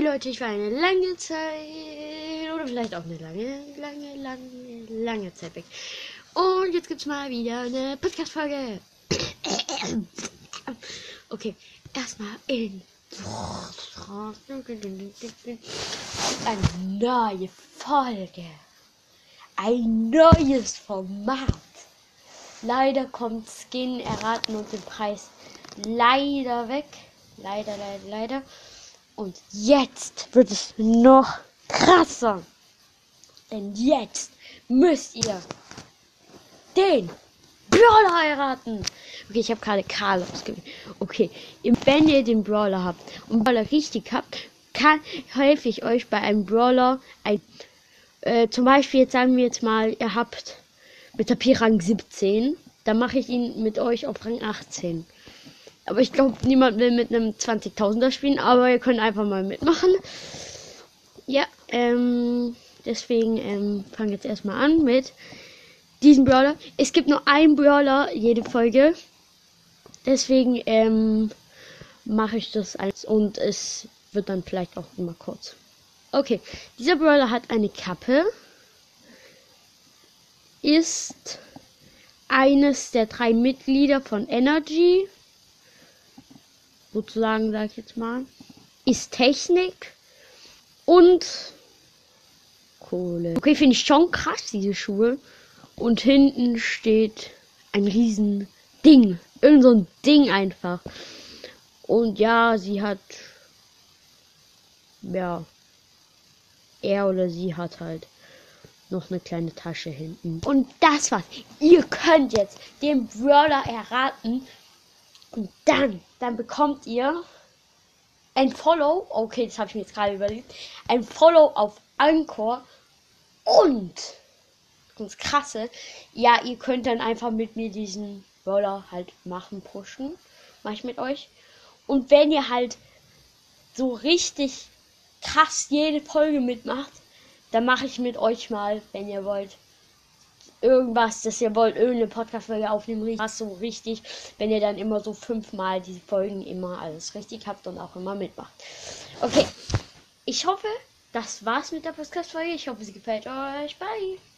Hey Leute, ich war eine lange Zeit oder vielleicht auch eine lange, lange, lange, lange Zeit weg. Und jetzt gibt's mal wieder eine Podcast-Folge. Okay, erstmal in eine neue Folge. Ein neues Format. Leider kommt Skin erraten und den Preis leider weg. Leider, leider, leider. Und jetzt wird es noch krasser. Denn jetzt müsst ihr den Brawler heiraten. Okay, ich habe gerade Karl ausgewählt. Okay, wenn ihr den Brawler habt und Brawler richtig habt, kann helfe ich euch bei einem Brawler. Ein, äh, zum Beispiel, jetzt sagen wir jetzt mal, ihr habt mit der P-Rang 17. Dann mache ich ihn mit euch auf Rang 18. Aber ich glaube, niemand will mit einem 20.000er spielen. Aber ihr könnt einfach mal mitmachen. Ja, ähm, deswegen ähm, fange jetzt erstmal an mit diesem Brawler. Es gibt nur einen Brawler jede Folge. Deswegen ähm, mache ich das als und es wird dann vielleicht auch immer kurz. Okay, dieser Brawler hat eine Kappe. Ist eines der drei Mitglieder von Energy sozusagen, sag ich jetzt mal, ist Technik und Kohle. Okay, finde ich schon krass, diese Schuhe. Und hinten steht ein riesen Ding. Irgend so ein Ding einfach. Und ja, sie hat. Ja. Er oder sie hat halt noch eine kleine Tasche hinten. Und das war's. Ihr könnt jetzt den Brawler erraten. Und dann, dann bekommt ihr ein Follow. Okay, das habe ich mir jetzt gerade überlegt. Ein Follow auf Anchor. Und das krasse, ja, ihr könnt dann einfach mit mir diesen Brawler halt machen, pushen. Mach ich mit euch. Und wenn ihr halt so richtig krass jede Folge mitmacht, dann mache ich mit euch mal, wenn ihr wollt, irgendwas, dass ihr wollt, irgendeine Podcast-Folge aufnehmen, was so richtig, wenn ihr dann immer so fünfmal diese Folgen immer alles richtig habt und auch immer mitmacht. Okay, ich hoffe, das war's mit der Podcast-Folge. Ich hoffe, sie gefällt euch. Bye!